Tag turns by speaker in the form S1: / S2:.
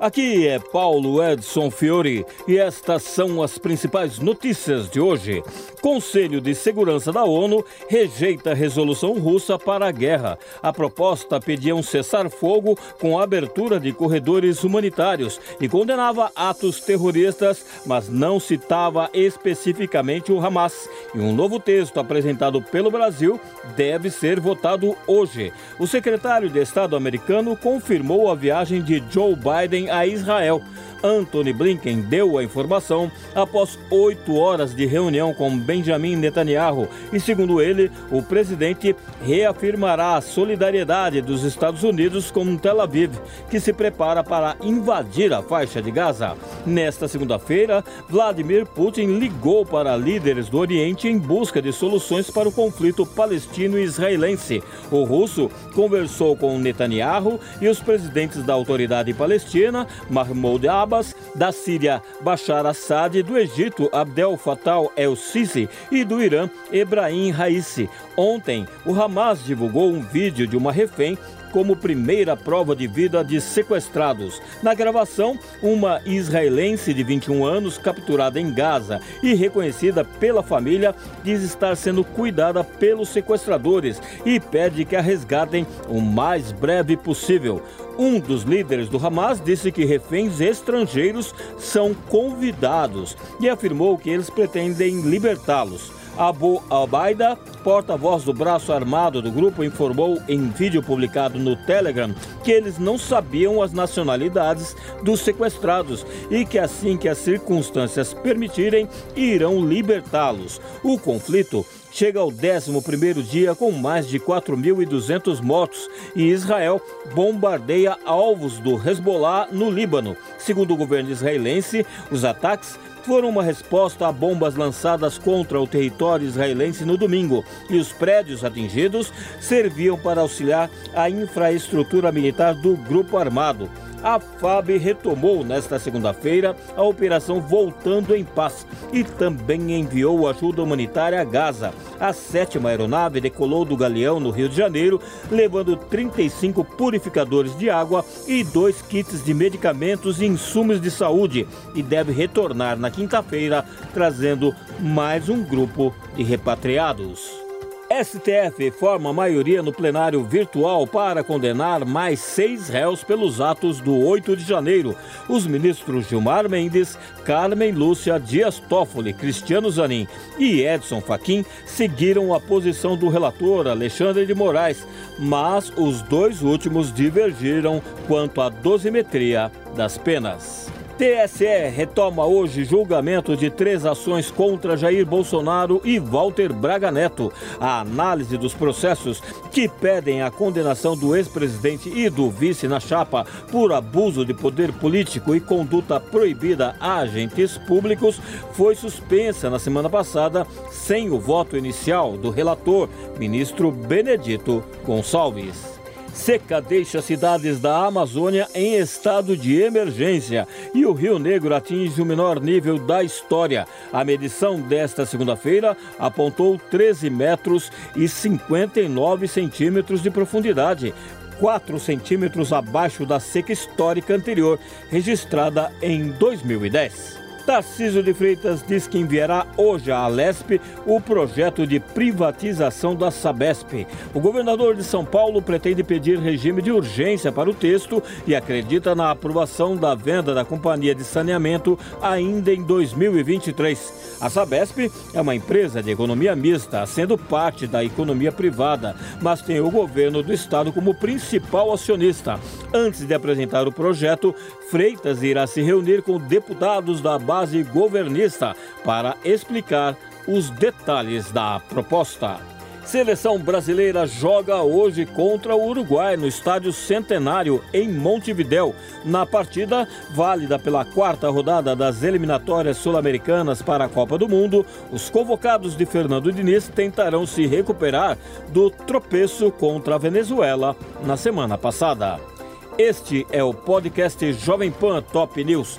S1: Aqui é Paulo Edson Fiore e estas são as principais notícias de hoje. Conselho de Segurança da ONU rejeita a resolução russa para a guerra. A proposta pedia um cessar-fogo com abertura de corredores humanitários e condenava atos terroristas, mas não citava especificamente o Hamas. E um novo texto apresentado pelo Brasil deve ser votado hoje. O secretário de Estado americano confirmou a viagem de Joe Biden a Israel. Anthony Blinken deu a informação após oito horas de reunião com Benjamin Netanyahu e, segundo ele, o presidente reafirmará a solidariedade dos Estados Unidos com Tel Aviv, que se prepara para invadir a faixa de Gaza. Nesta segunda-feira, Vladimir Putin ligou para líderes do Oriente em busca de soluções para o conflito palestino-israelense. O russo conversou com Netanyahu e os presidentes da Autoridade Palestina, Mahmoud Abbas Abbas, da Síria Bashar Assad, do Egito Abdel Fattah el-Sisi e do Irã Ebrahim Raisi. Ontem, o Hamas divulgou um vídeo de uma refém como primeira prova de vida de sequestrados. Na gravação, uma israelense de 21 anos, capturada em Gaza e reconhecida pela família, diz estar sendo cuidada pelos sequestradores e pede que a resgatem o mais breve possível. Um dos líderes do Hamas disse que reféns estrangeiros são convidados e afirmou que eles pretendem libertá-los. Abu Albaida, porta-voz do braço armado do grupo, informou em vídeo publicado no Telegram que eles não sabiam as nacionalidades dos sequestrados e que assim que as circunstâncias permitirem, irão libertá-los. O conflito chega ao 11º dia com mais de 4.200 mortos e Israel bombardeia alvos do Hezbollah no Líbano. Segundo o governo israelense, os ataques foram uma resposta a bombas lançadas contra o território israelense no domingo, e os prédios atingidos serviam para auxiliar a infraestrutura militar do grupo armado. A FAB retomou nesta segunda-feira a operação Voltando em Paz e também enviou ajuda humanitária a Gaza. A sétima aeronave decolou do Galeão, no Rio de Janeiro, levando 35 purificadores de água e dois kits de medicamentos e insumos de saúde e deve retornar na quinta-feira, trazendo mais um grupo de repatriados. STF forma maioria no plenário virtual para condenar mais seis réus pelos atos do 8 de janeiro. Os ministros Gilmar Mendes, Carmen Lúcia Dias Toffoli, Cristiano Zanin e Edson Fachin seguiram a posição do relator Alexandre de Moraes, mas os dois últimos divergiram quanto à dosimetria das penas. TSE retoma hoje julgamento de três ações contra Jair Bolsonaro e Walter Braga Neto. A análise dos processos que pedem a condenação do ex-presidente e do vice na chapa por abuso de poder político e conduta proibida a agentes públicos foi suspensa na semana passada sem o voto inicial do relator, ministro Benedito Gonçalves. Seca deixa cidades da Amazônia em estado de emergência e o Rio Negro atinge o menor nível da história. A medição desta segunda-feira apontou 13 metros e 59 centímetros de profundidade. 4 centímetros abaixo da seca histórica anterior, registrada em 2010. Tarcísio de Freitas diz que enviará hoje à Alesp o projeto de privatização da Sabesp. O governador de São Paulo pretende pedir regime de urgência para o texto e acredita na aprovação da venda da companhia de saneamento ainda em 2023. A Sabesp é uma empresa de economia mista, sendo parte da economia privada, mas tem o governo do estado como principal acionista. Antes de apresentar o projeto, Freitas irá se reunir com deputados da base governista para explicar os detalhes da proposta. Seleção brasileira joga hoje contra o Uruguai no Estádio Centenário, em Montevidéu. Na partida, válida pela quarta rodada das eliminatórias sul-americanas para a Copa do Mundo, os convocados de Fernando Diniz tentarão se recuperar do tropeço contra a Venezuela na semana passada. Este é o podcast Jovem Pan Top News.